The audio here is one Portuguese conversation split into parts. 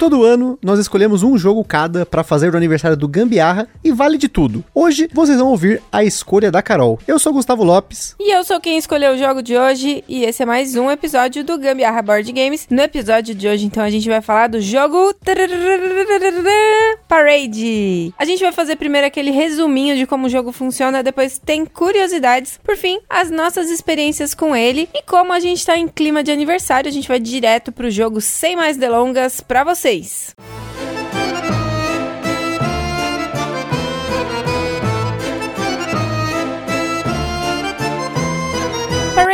Todo ano, nós escolhemos um jogo cada para fazer o aniversário do Gambiarra e vale de tudo. Hoje vocês vão ouvir a escolha da Carol. Eu sou Gustavo Lopes. E eu sou quem escolheu o jogo de hoje e esse é mais um episódio do Gambiarra Board Games. No episódio de hoje, então, a gente vai falar do jogo Parade. A gente vai fazer primeiro aquele resuminho de como o jogo funciona, depois tem curiosidades, por fim, as nossas experiências com ele e como a gente tá em clima de aniversário, a gente vai direto pro jogo sem mais delongas para vocês.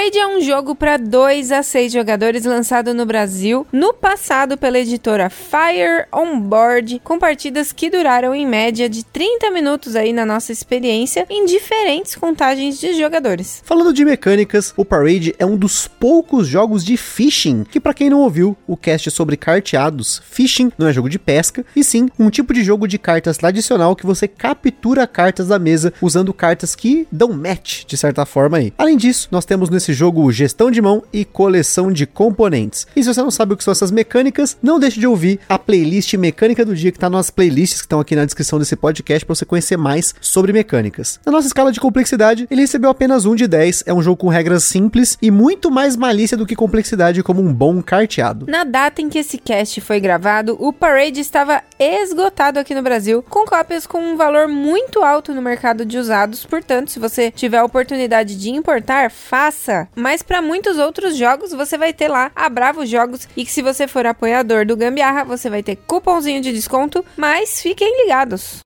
Parade é um jogo para 2 a 6 jogadores lançado no Brasil no passado pela editora Fire On Board, com partidas que duraram em média de 30 minutos aí na nossa experiência em diferentes contagens de jogadores. Falando de mecânicas, o Parade é um dos poucos jogos de fishing que para quem não ouviu o cast sobre carteados, fishing não é jogo de pesca, e sim um tipo de jogo de cartas tradicional que você captura cartas da mesa usando cartas que dão match de certa forma aí. Além disso, nós temos nesse jogo gestão de mão e coleção de componentes. E se você não sabe o que são essas mecânicas, não deixe de ouvir a playlist mecânica do dia que tá nas playlists que estão aqui na descrição desse podcast para você conhecer mais sobre mecânicas. Na nossa escala de complexidade, ele recebeu apenas um de 10, é um jogo com regras simples e muito mais malícia do que complexidade como um bom carteado. Na data em que esse cast foi gravado, o Parade estava esgotado aqui no Brasil, com cópias com um valor muito alto no mercado de usados. Portanto, se você tiver a oportunidade de importar, faça. Mas para muitos outros jogos, você vai ter lá a Bravo Jogos e que se você for apoiador do Gambiarra, você vai ter cupomzinho de desconto, mas fiquem ligados.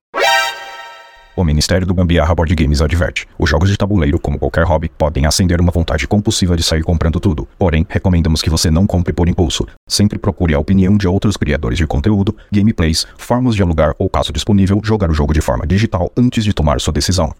O Ministério do Gambiarra Board Games adverte: os jogos de tabuleiro, como qualquer hobby, podem acender uma vontade compulsiva de sair comprando tudo. Porém, recomendamos que você não compre por impulso. Sempre procure a opinião de outros criadores de conteúdo, gameplays, formas de alugar ou, caso disponível, jogar o jogo de forma digital antes de tomar sua decisão.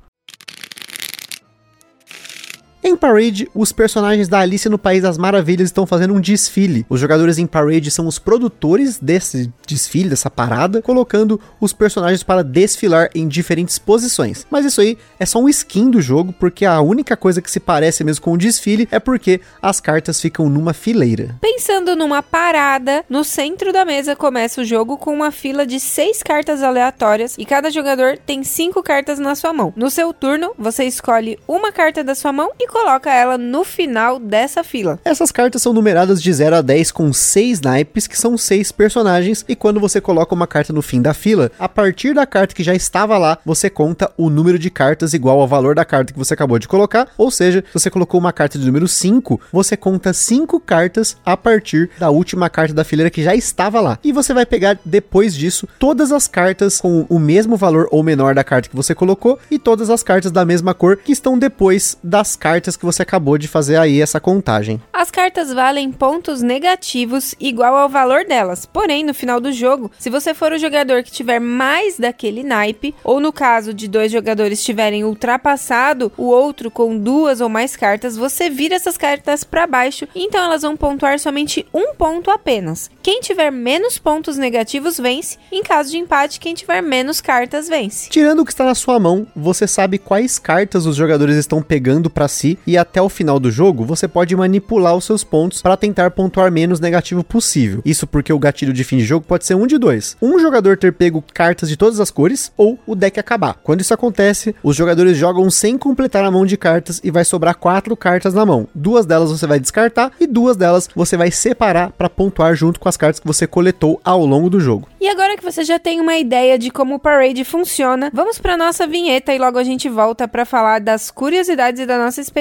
Em Parade, os personagens da Alice no País das Maravilhas estão fazendo um desfile. Os jogadores em Parade são os produtores desse desfile, dessa parada, colocando os personagens para desfilar em diferentes posições. Mas isso aí é só um skin do jogo, porque a única coisa que se parece mesmo com o desfile é porque as cartas ficam numa fileira. Pensando numa parada, no centro da mesa começa o jogo com uma fila de seis cartas aleatórias e cada jogador tem cinco cartas na sua mão. No seu turno, você escolhe uma carta da sua mão e coloca ela no final dessa fila. Essas cartas são numeradas de 0 a 10 com 6 naipes, que são 6 personagens, e quando você coloca uma carta no fim da fila, a partir da carta que já estava lá, você conta o número de cartas igual ao valor da carta que você acabou de colocar, ou seja, se você colocou uma carta de número 5, você conta 5 cartas a partir da última carta da fileira que já estava lá. E você vai pegar depois disso todas as cartas com o mesmo valor ou menor da carta que você colocou e todas as cartas da mesma cor que estão depois das cartas cartas que você acabou de fazer aí essa contagem. As cartas valem pontos negativos igual ao valor delas. Porém, no final do jogo, se você for o jogador que tiver mais daquele naipe, ou no caso de dois jogadores tiverem ultrapassado o outro com duas ou mais cartas, você vira essas cartas para baixo, então elas vão pontuar somente um ponto apenas. Quem tiver menos pontos negativos vence, em caso de empate, quem tiver menos cartas vence. Tirando o que está na sua mão, você sabe quais cartas os jogadores estão pegando para si e até o final do jogo você pode manipular os seus pontos para tentar pontuar menos negativo possível. Isso porque o gatilho de fim de jogo pode ser um de dois: um jogador ter pego cartas de todas as cores ou o deck acabar. Quando isso acontece, os jogadores jogam sem completar a mão de cartas e vai sobrar quatro cartas na mão. Duas delas você vai descartar e duas delas você vai separar para pontuar junto com as cartas que você coletou ao longo do jogo. E agora que você já tem uma ideia de como o Parade funciona, vamos para nossa vinheta e logo a gente volta para falar das curiosidades da nossa experiência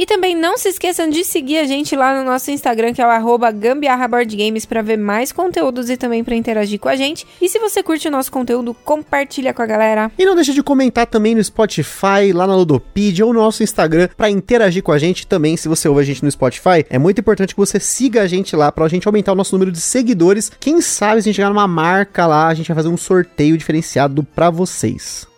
E também não se esqueçam de seguir a gente lá no nosso Instagram, que é o gambiarraboardgames, para ver mais conteúdos e também para interagir com a gente. E se você curte o nosso conteúdo, compartilha com a galera. E não deixe de comentar também no Spotify, lá na Ludopedia ou no nosso Instagram para interagir com a gente também. Se você ouve a gente no Spotify, é muito importante que você siga a gente lá para a gente aumentar o nosso número de seguidores. Quem sabe se a gente chegar numa marca lá, a gente vai fazer um sorteio diferenciado para vocês.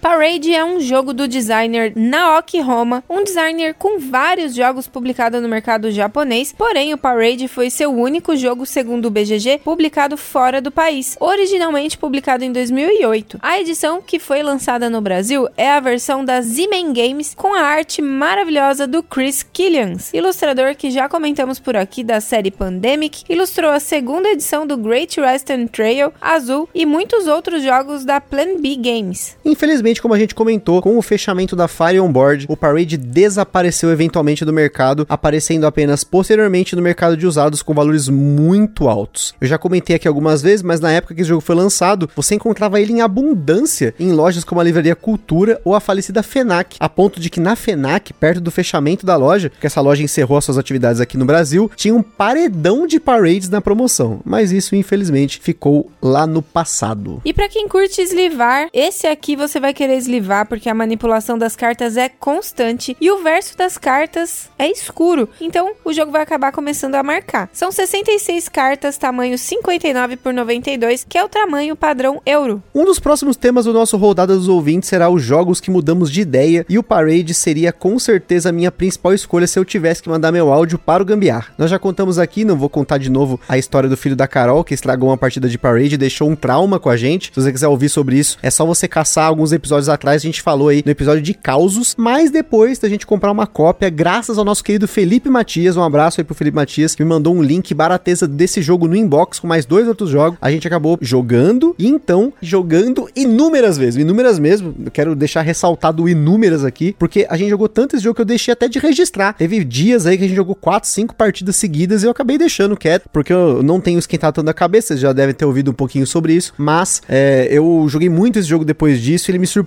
Parade é um jogo do designer Naoki Roma, um designer com vários jogos publicados no mercado japonês, porém o Parade foi seu único jogo, segundo o BGG, publicado fora do país, originalmente publicado em 2008. A edição que foi lançada no Brasil é a versão da Z-Man Games com a arte maravilhosa do Chris Killians, ilustrador que já comentamos por aqui da série Pandemic, ilustrou a segunda edição do Great Western Trail, Azul e muitos outros jogos da Plan B Games. Infelizmente, como a gente comentou, com o fechamento da Fire On Board, o Parade desapareceu eventualmente do mercado, aparecendo apenas posteriormente no mercado de usados com valores muito altos. Eu já comentei aqui algumas vezes, mas na época que esse jogo foi lançado, você encontrava ele em abundância em lojas como a Livraria Cultura ou a falecida FENAC, a ponto de que na FENAC, perto do fechamento da loja, que essa loja encerrou as suas atividades aqui no Brasil, tinha um paredão de parades na promoção. Mas isso, infelizmente, ficou lá no passado. E para quem curte eslivar, esse aqui você vai querer eslivar porque a manipulação das cartas é constante e o verso das cartas é escuro. Então o jogo vai acabar começando a marcar. São 66 cartas, tamanho 59 por 92, que é o tamanho padrão euro. Um dos próximos temas do nosso Rodada dos Ouvintes será os jogos que mudamos de ideia e o Parade seria com certeza a minha principal escolha se eu tivesse que mandar meu áudio para o Gambiar. Nós já contamos aqui, não vou contar de novo a história do filho da Carol que estragou uma partida de Parade e deixou um trauma com a gente. Se você quiser ouvir sobre isso, é só você caçar alguns episódios episódios atrás a gente falou aí no episódio de causos, mas depois da gente comprar uma cópia, graças ao nosso querido Felipe Matias, um abraço aí pro Felipe Matias, que me mandou um link barateza desse jogo no inbox com mais dois outros jogos. A gente acabou jogando e então jogando inúmeras vezes, inúmeras mesmo. Eu quero deixar ressaltado inúmeras aqui, porque a gente jogou tanto esse jogo que eu deixei até de registrar. Teve dias aí que a gente jogou 4, 5 partidas seguidas e eu acabei deixando quieto, porque eu não tenho esquentado tanto a cabeça, vocês já devem ter ouvido um pouquinho sobre isso, mas é, eu joguei muito esse jogo depois disso e ele me surpreendeu,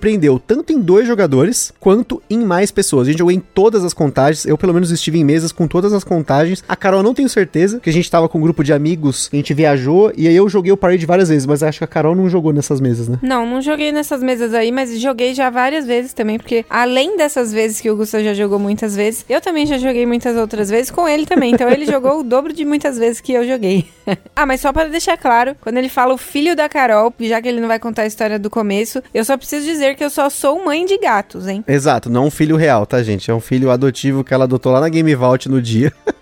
tanto em dois jogadores quanto em mais pessoas. A gente jogou em todas as contagens, eu pelo menos estive em mesas com todas as contagens. A Carol não tenho certeza, que a gente tava com um grupo de amigos, a gente viajou e aí eu joguei o Parade várias vezes, mas acho que a Carol não jogou nessas mesas, né? Não, não joguei nessas mesas aí, mas joguei já várias vezes também, porque além dessas vezes que o Gustavo já jogou muitas vezes, eu também já joguei muitas outras vezes com ele também. Então ele jogou o dobro de muitas vezes que eu joguei. ah, mas só para deixar claro, quando ele fala o filho da Carol, já que ele não vai contar a história do começo, eu só preciso dizer que eu só sou mãe de gatos, hein? Exato, não um filho real, tá, gente? É um filho adotivo que ela adotou lá na Game Vault no dia.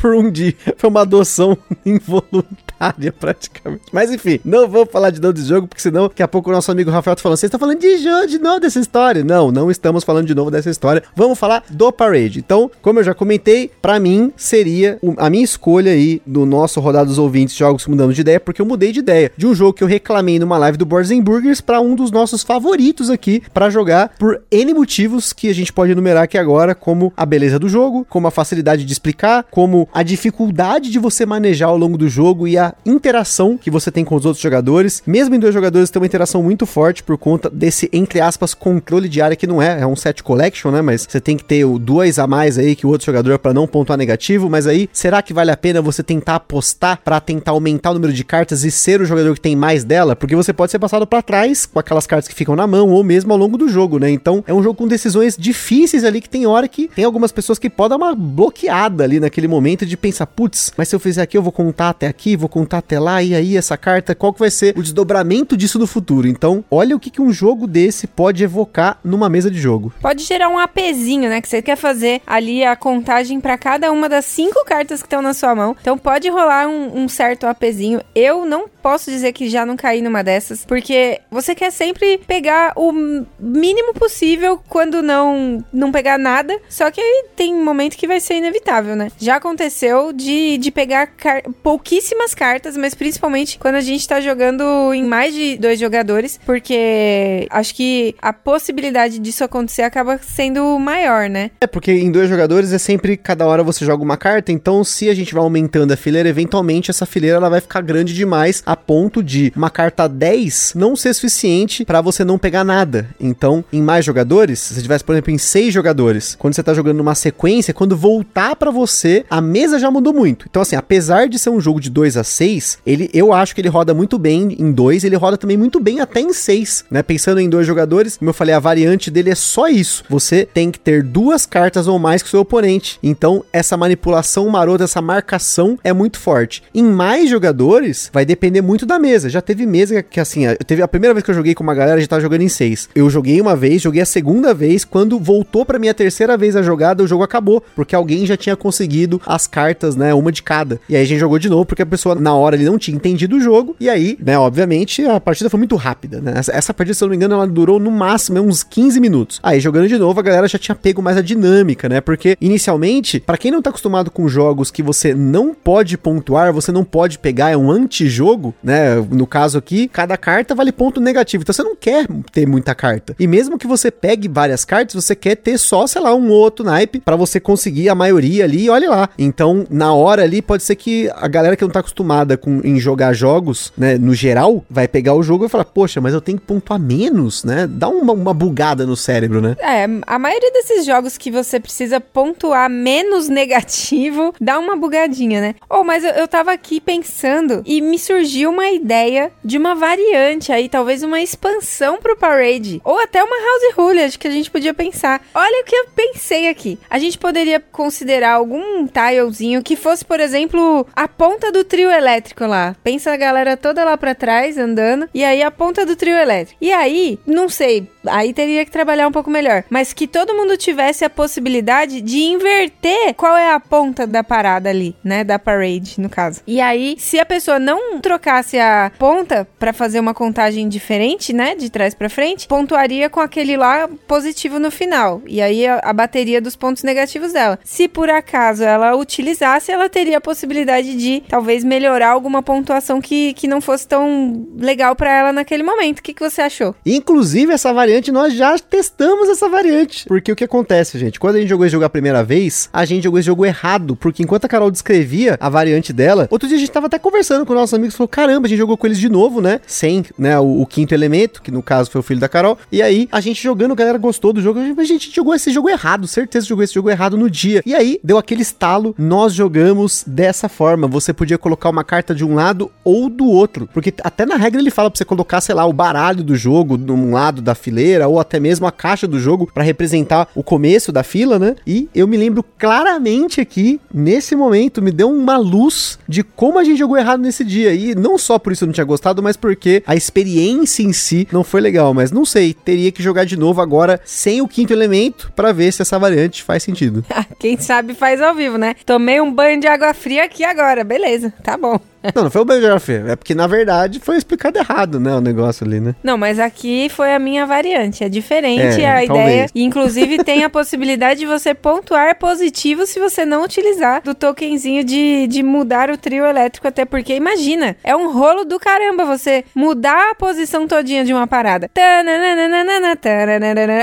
Por um dia. Foi uma adoção involuntária, praticamente. Mas enfim, não vou falar de novo desse jogo, porque senão daqui a pouco o nosso amigo Rafael tá falando: vocês estão falando de jogo de novo dessa história? Não, não estamos falando de novo dessa história. Vamos falar do Parade. Então, como eu já comentei, para mim seria a minha escolha aí do nosso Rodada dos Ouvintes Jogos Mudando de Ideia, porque eu mudei de ideia de um jogo que eu reclamei numa live do Boards Burgers para um dos nossos favoritos aqui para jogar por N motivos que a gente pode enumerar aqui agora, como a beleza do jogo, como a facilidade de explicar, como a dificuldade de você manejar ao longo do jogo e a interação que você tem com os outros jogadores. Mesmo em dois jogadores tem uma interação muito forte por conta desse, entre aspas, controle de área que não é, é um set collection, né? Mas você tem que ter o dois a mais aí que o outro jogador para não pontuar negativo. Mas aí, será que vale a pena você tentar apostar para tentar aumentar o número de cartas e ser o jogador que tem mais dela? Porque você pode ser passado para trás com aquelas cartas que ficam na mão ou mesmo ao longo do jogo, né? Então é um jogo com decisões difíceis ali que tem hora que tem algumas pessoas que podem dar uma bloqueada ali naquele momento de pensar, putz, mas se eu fizer aqui, eu vou contar até aqui, vou contar até lá, e aí essa carta, qual que vai ser o desdobramento disso no futuro? Então, olha o que, que um jogo desse pode evocar numa mesa de jogo. Pode gerar um APzinho, né? Que você quer fazer ali a contagem para cada uma das cinco cartas que estão na sua mão. Então pode rolar um, um certo APzinho. Eu não posso dizer que já não caí numa dessas, porque você quer sempre pegar o mínimo possível quando não não pegar nada. Só que aí tem um momento que vai ser inevitável, né? Já aconteceu de, de pegar car pouquíssimas cartas, mas principalmente quando a gente tá jogando em mais de dois jogadores, porque acho que a possibilidade disso acontecer acaba sendo maior, né? É, porque em dois jogadores é sempre cada hora você joga uma carta, então se a gente vai aumentando a fileira, eventualmente essa fileira ela vai ficar grande demais a ponto de uma carta 10 não ser suficiente para você não pegar nada. Então, em mais jogadores, se você tivesse, por exemplo, em seis jogadores, quando você tá jogando numa sequência, quando voltar para você, a mesa já mudou muito. Então, assim, apesar de ser um jogo de 2 a 6, ele, eu acho que ele roda muito bem em 2, ele roda também muito bem até em 6, né? Pensando em dois jogadores, como eu falei, a variante dele é só isso. Você tem que ter duas cartas ou mais que o seu oponente. Então, essa manipulação marota, essa marcação é muito forte. Em mais jogadores, vai depender muito da mesa. Já teve mesa que, assim, teve a primeira vez que eu joguei com uma galera, já tava jogando em 6. Eu joguei uma vez, joguei a segunda vez, quando voltou para minha terceira vez a jogada, o jogo acabou, porque alguém já tinha conseguido as cartas, né, uma de cada. E aí a gente jogou de novo, porque a pessoa na hora ele não tinha entendido o jogo, e aí, né, obviamente, a partida foi muito rápida, né? Essa, essa partida, se eu não me engano, ela durou no máximo uns 15 minutos. Aí jogando de novo, a galera já tinha pego mais a dinâmica, né? Porque inicialmente, para quem não tá acostumado com jogos que você não pode pontuar, você não pode pegar, é um antijogo, né? No caso aqui, cada carta vale ponto negativo. Então você não quer ter muita carta. E mesmo que você pegue várias cartas, você quer ter só, sei lá, um ou outro naipe para você conseguir a maioria ali, olha lá. Então, na hora ali, pode ser que a galera que não tá acostumada com, em jogar jogos, né, no geral, vai pegar o jogo e falar, poxa, mas eu tenho que pontuar menos, né? Dá uma, uma bugada no cérebro, né? É, a maioria desses jogos que você precisa pontuar menos negativo, dá uma bugadinha, né? Oh, mas eu, eu tava aqui pensando e me surgiu uma ideia de uma variante aí, talvez uma expansão pro Parade. Ou até uma House Rule, acho que a gente podia pensar. Olha o que eu pensei aqui. A gente poderia considerar algum tilezinho que fosse, por exemplo, a ponta do trio elétrico lá. Pensa a galera toda lá pra trás andando. E aí a ponta do trio elétrico. E aí, não sei, aí teria que trabalhar um pouco melhor. Mas que todo mundo tivesse a possibilidade de inverter qual é a ponta da parada ali, né? Da parade, no caso. E aí, se a pessoa não trocasse a ponta para fazer uma contagem diferente, né? De trás para frente, pontuaria com aquele lá positivo no final. E aí a, bateria dos pontos negativos dela. Se por acaso ela utilizasse, ela teria a possibilidade de talvez melhorar alguma pontuação que, que não fosse tão legal para ela naquele momento. O que, que você achou? Inclusive, essa variante, nós já testamos essa variante. Porque o que acontece, gente? Quando a gente jogou esse jogo a primeira vez, a gente jogou esse jogo errado. Porque enquanto a Carol descrevia a variante dela, outro dia a gente tava até conversando com nossos amigos, falou: caramba, a gente jogou com eles de novo, né? Sem, né, o, o quinto elemento, que no caso foi o filho da Carol. E aí, a gente jogando, a galera gostou do jogo. A gente jogou esse jogo errado, certeza jogou esse jogo errado no dia. E aí, deu aquele estalo, nós jogamos dessa forma. Você podia colocar uma carta de um lado ou do outro. Porque até na regra ele fala pra você colocar, sei lá, o baralho do jogo num lado da fileira, ou até mesmo a caixa do jogo para representar o começo da fila, né? E eu me lembro claramente aqui, nesse momento, me deu uma luz de como a gente jogou errado nesse dia. E não só por isso eu não tinha gostado, mas porque a experiência em si não foi legal. Mas não sei, teria que jogar de novo agora sem o quinto elemento para ver se essa variante faz sentido. Quem sabe faz ao vivo, né? Tomei um banho de água fria aqui agora, beleza, tá bom. Não, não foi o fria, é porque na verdade foi explicado errado, né, o negócio ali, né? Não, mas aqui foi a minha variante, é diferente É, a talvez. ideia. E, inclusive tem a possibilidade de você pontuar positivo se você não utilizar do tokenzinho de, de mudar o trio elétrico, até porque, imagina, é um rolo do caramba você mudar a posição todinha de uma parada. Tananana,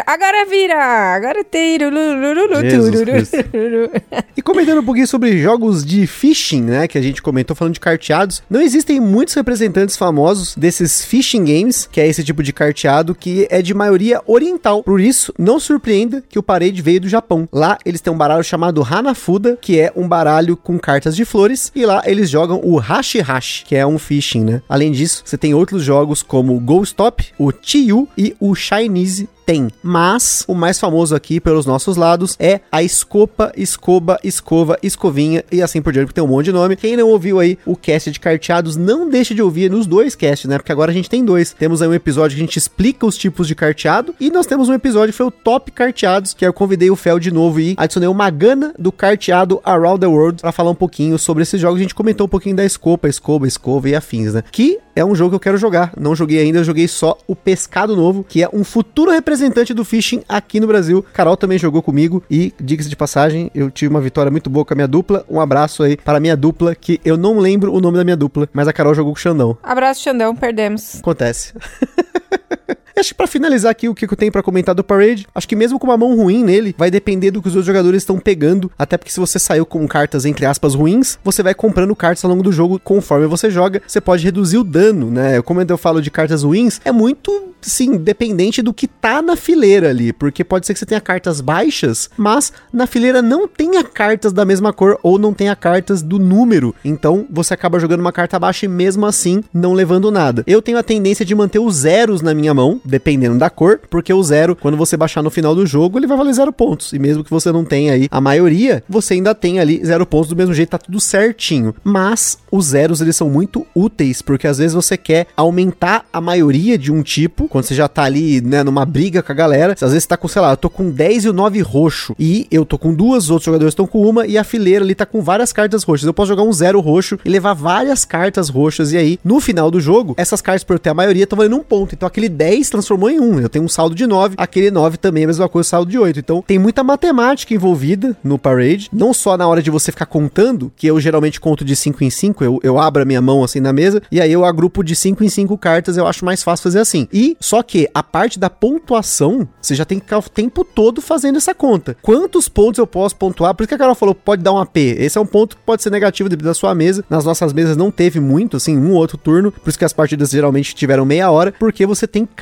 Agora vira! Agora tem... E comentando um pouquinho sobre jogos de phishing, né, que a gente comentou falando de carteados, não existem muitos representantes famosos desses phishing games, que é esse tipo de carteado que é de maioria oriental. Por isso, não surpreenda que o Parade veio do Japão. Lá eles têm um baralho chamado Hanafuda, que é um baralho com cartas de flores, e lá eles jogam o Hashi Hashi, que é um phishing, né? Além disso, você tem outros jogos como o Go Stop, o Chiyu e o Chinese tem. Mas o mais famoso aqui pelos nossos lados é a escopa, escoba, escova, escovinha e assim por diante, porque tem um monte de nome. Quem não ouviu aí o cast de carteados, não deixe de ouvir nos dois casts, né? Porque agora a gente tem dois. Temos aí um episódio que a gente explica os tipos de carteado e nós temos um episódio que foi o top carteados, que eu convidei o Fel de novo e adicionei uma gana do carteado Around the World para falar um pouquinho sobre esses jogos. A gente comentou um pouquinho da escopa, escova, escova e afins, né? Que é um jogo que eu quero jogar. Não joguei ainda, eu joguei só o Pescado Novo, que é um futuro representante do fishing aqui no Brasil. Carol também jogou comigo e, diga-se de passagem, eu tive uma vitória muito boa com a minha dupla. Um abraço aí para a minha dupla, que eu não lembro o nome da minha dupla, mas a Carol jogou com o Xandão. Abraço, Xandão, perdemos. Acontece. Acho que pra finalizar aqui o que eu tenho para comentar do Parade, acho que mesmo com uma mão ruim nele, vai depender do que os outros jogadores estão pegando. Até porque se você saiu com cartas, entre aspas, ruins, você vai comprando cartas ao longo do jogo conforme você joga. Você pode reduzir o dano, né? Como eu falo de cartas ruins, é muito, sim, dependente do que tá na fileira ali. Porque pode ser que você tenha cartas baixas, mas na fileira não tenha cartas da mesma cor ou não tenha cartas do número. Então você acaba jogando uma carta baixa e mesmo assim não levando nada. Eu tenho a tendência de manter os zeros na minha mão dependendo da cor, porque o zero, quando você baixar no final do jogo, ele vai valer zero pontos. E mesmo que você não tenha aí a maioria, você ainda tem ali zero pontos do mesmo jeito, tá tudo certinho. Mas os zeros, eles são muito úteis, porque às vezes você quer aumentar a maioria de um tipo, quando você já tá ali, né, numa briga com a galera. Às vezes você tá com, sei lá, eu tô com 10 e o 9 roxo, e eu tô com duas, os outros jogadores estão com uma, e a fileira ali tá com várias cartas roxas. Eu posso jogar um zero roxo e levar várias cartas roxas, e aí, no final do jogo, essas cartas, por eu ter a maioria, estão valendo um ponto. Então aquele 10 transformou em 1. Eu tenho um saldo de 9, aquele 9 também é a mesma coisa, saldo de 8. Então tem muita matemática envolvida no Parade, não só na hora de você ficar contando, que eu geralmente conto de 5 em 5, eu, eu abro a minha mão assim na mesa, e aí eu agrupo de 5 em 5 cartas, eu acho mais fácil fazer assim. E só que a parte da pontuação, você já tem que ficar o tempo todo fazendo essa conta. Quantos pontos eu posso pontuar? Por isso que a Carol falou, pode dar um AP. Esse é um ponto que pode ser negativo da sua mesa. Nas nossas mesas não teve muito, assim, um ou outro turno, por isso que as partidas geralmente tiveram meia hora, porque você tem que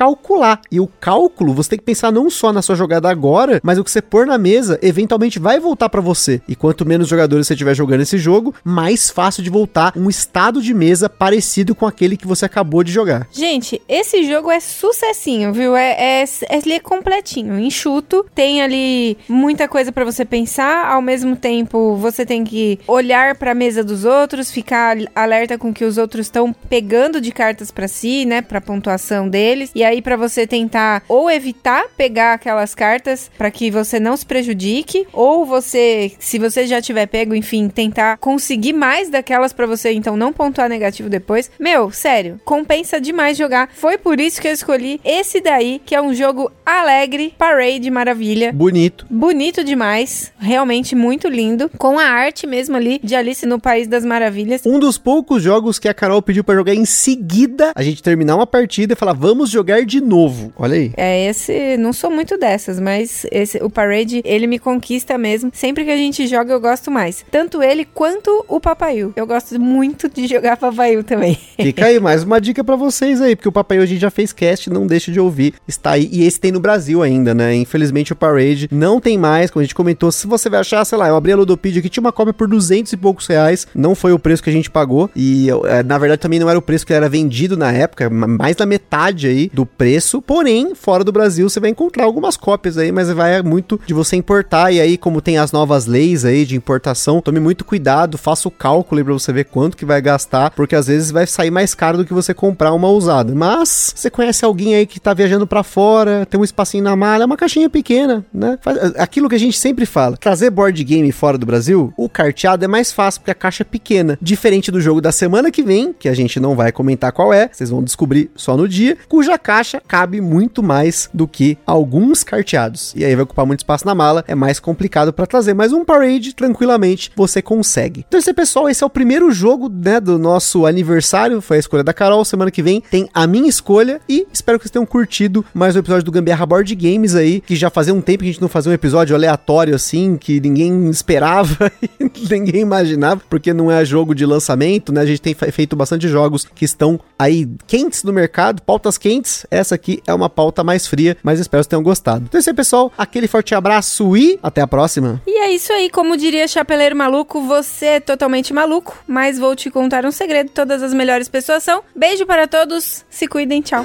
e o cálculo, você tem que pensar não só na sua jogada agora, mas o que você pôr na mesa eventualmente vai voltar para você. E quanto menos jogadores você tiver jogando esse jogo, mais fácil de voltar um estado de mesa parecido com aquele que você acabou de jogar. Gente, esse jogo é sucessinho, viu? É, é, é, é completinho, enxuto, tem ali muita coisa para você pensar, ao mesmo tempo você tem que olhar para a mesa dos outros, ficar alerta com que os outros estão pegando de cartas para si, né, para pontuação deles. E aí para você tentar ou evitar pegar aquelas cartas para que você não se prejudique, ou você, se você já tiver pego, enfim, tentar conseguir mais daquelas para você então não pontuar negativo depois. Meu, sério, compensa demais jogar. Foi por isso que eu escolhi esse daí, que é um jogo alegre, parade maravilha. Bonito. Bonito demais, realmente muito lindo, com a arte mesmo ali de Alice no País das Maravilhas. Um dos poucos jogos que a Carol pediu para jogar em seguida, a gente terminar uma partida e falar, vamos jogar de novo. Olha aí. É, esse, não sou muito dessas, mas esse, o Parade, ele me conquista mesmo. Sempre que a gente joga, eu gosto mais. Tanto ele quanto o Papaiu. Eu gosto muito de jogar Papaiu também. Fica aí, mais uma dica para vocês aí, porque o Papaiu a gente já fez cast, não deixe de ouvir. Está aí, e esse tem no Brasil ainda, né? Infelizmente o Parade não tem mais, como a gente comentou. Se você vai achar, sei lá, eu abri a Ludopedia aqui, tinha uma cópia por 200 e poucos reais. Não foi o preço que a gente pagou. E é, na verdade também não era o preço que era vendido na época, mais da metade aí do preço. Porém, fora do Brasil você vai encontrar algumas cópias aí, mas vai muito de você importar. E aí, como tem as novas leis aí de importação, tome muito cuidado, faça o cálculo pra você ver quanto que vai gastar, porque às vezes vai sair mais caro do que você comprar uma usada. Mas você conhece alguém aí que tá viajando para fora, tem um espacinho na malha, é uma caixinha pequena, né? Aquilo que a gente sempre fala, trazer board game fora do Brasil, o carteado é mais fácil porque a caixa é pequena, diferente do jogo da semana que vem, que a gente não vai comentar qual é, vocês vão descobrir só no dia, cuja caixa cabe muito mais do que alguns carteados. E aí vai ocupar muito espaço na mala, é mais complicado para trazer, mas um parade tranquilamente você consegue. Então esse pessoal, esse é o primeiro jogo, né, do nosso aniversário, foi a escolha da Carol, semana que vem tem a minha escolha e espero que vocês tenham curtido mais um episódio do Gambiarra Board Games aí, que já fazia um tempo que a gente não fazia um episódio aleatório assim, que ninguém esperava e ninguém imaginava, porque não é jogo de lançamento, né? A gente tem feito bastante jogos que estão aí quentes no mercado, pautas quentes. Essa aqui é uma pauta mais fria, mas espero que tenham gostado. Então é isso aí, pessoal. Aquele forte abraço e até a próxima. E é isso aí, como diria Chapeleiro Maluco, você é totalmente maluco, mas vou te contar um segredo: todas as melhores pessoas são. Beijo para todos, se cuidem, tchau.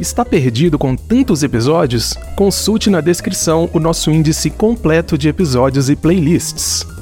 Está perdido com tantos episódios? Consulte na descrição o nosso índice completo de episódios e playlists.